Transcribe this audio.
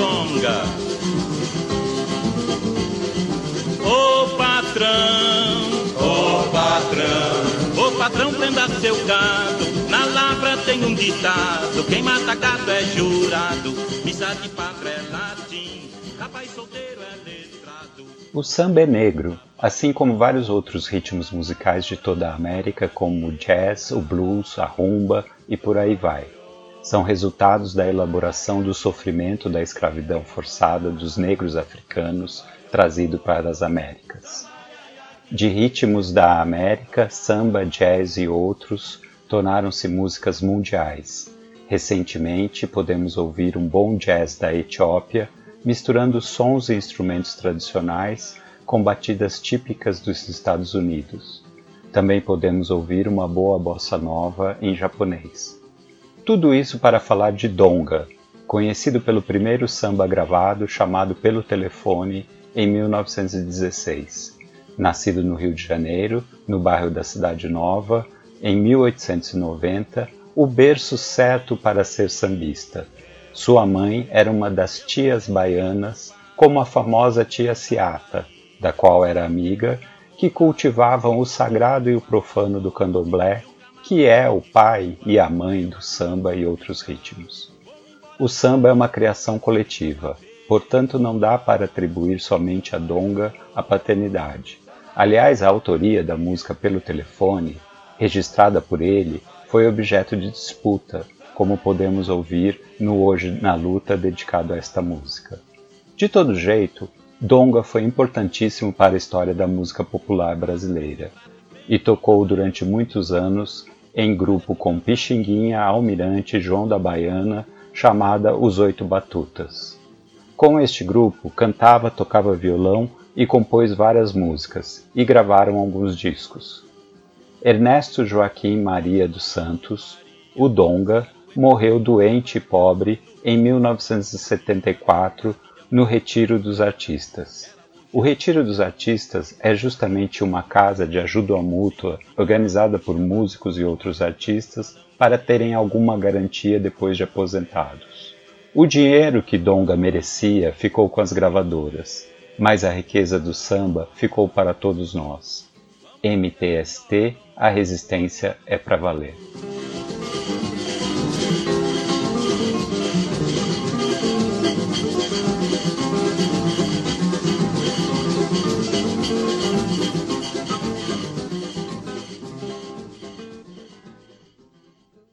longa. Ô patrão, ô patrão, ô patrão, prenda seu gado. Na lavra tem um ditado: quem mata gato é jurado, missa de padre é latim, rapaz solteiro é letrado. O samba é negro. Assim como vários outros ritmos musicais de toda a América, como o jazz, o blues, a rumba e por aí vai. São resultados da elaboração do sofrimento da escravidão forçada dos negros africanos trazido para as Américas. De ritmos da América, samba, jazz e outros tornaram-se músicas mundiais. Recentemente, podemos ouvir um bom jazz da Etiópia, misturando sons e instrumentos tradicionais com batidas típicas dos Estados Unidos. Também podemos ouvir uma boa bossa nova em japonês. Tudo isso para falar de Donga, conhecido pelo primeiro samba gravado chamado Pelo Telefone em 1916. Nascido no Rio de Janeiro, no bairro da Cidade Nova, em 1890, o berço certo para ser sambista. Sua mãe era uma das tias baianas, como a famosa tia Ciata, da qual era amiga, que cultivavam o sagrado e o profano do candomblé, que é o pai e a mãe do samba e outros ritmos. O samba é uma criação coletiva, portanto não dá para atribuir somente a Donga a paternidade. Aliás, a autoria da música pelo telefone, registrada por ele, foi objeto de disputa, como podemos ouvir no Hoje na Luta dedicado a esta música. De todo jeito, Donga foi importantíssimo para a história da música popular brasileira e tocou durante muitos anos em grupo com Pixinguinha, Almirante, João da Baiana, chamada Os Oito Batutas. Com este grupo, cantava, tocava violão e compôs várias músicas, e gravaram alguns discos. Ernesto Joaquim Maria dos Santos, o Donga, morreu doente e pobre em 1974 no Retiro dos Artistas. O Retiro dos Artistas é justamente uma casa de ajuda mútua organizada por músicos e outros artistas para terem alguma garantia depois de aposentados. O dinheiro que Donga merecia ficou com as gravadoras, mas a riqueza do samba ficou para todos nós. MTST, a resistência é para valer.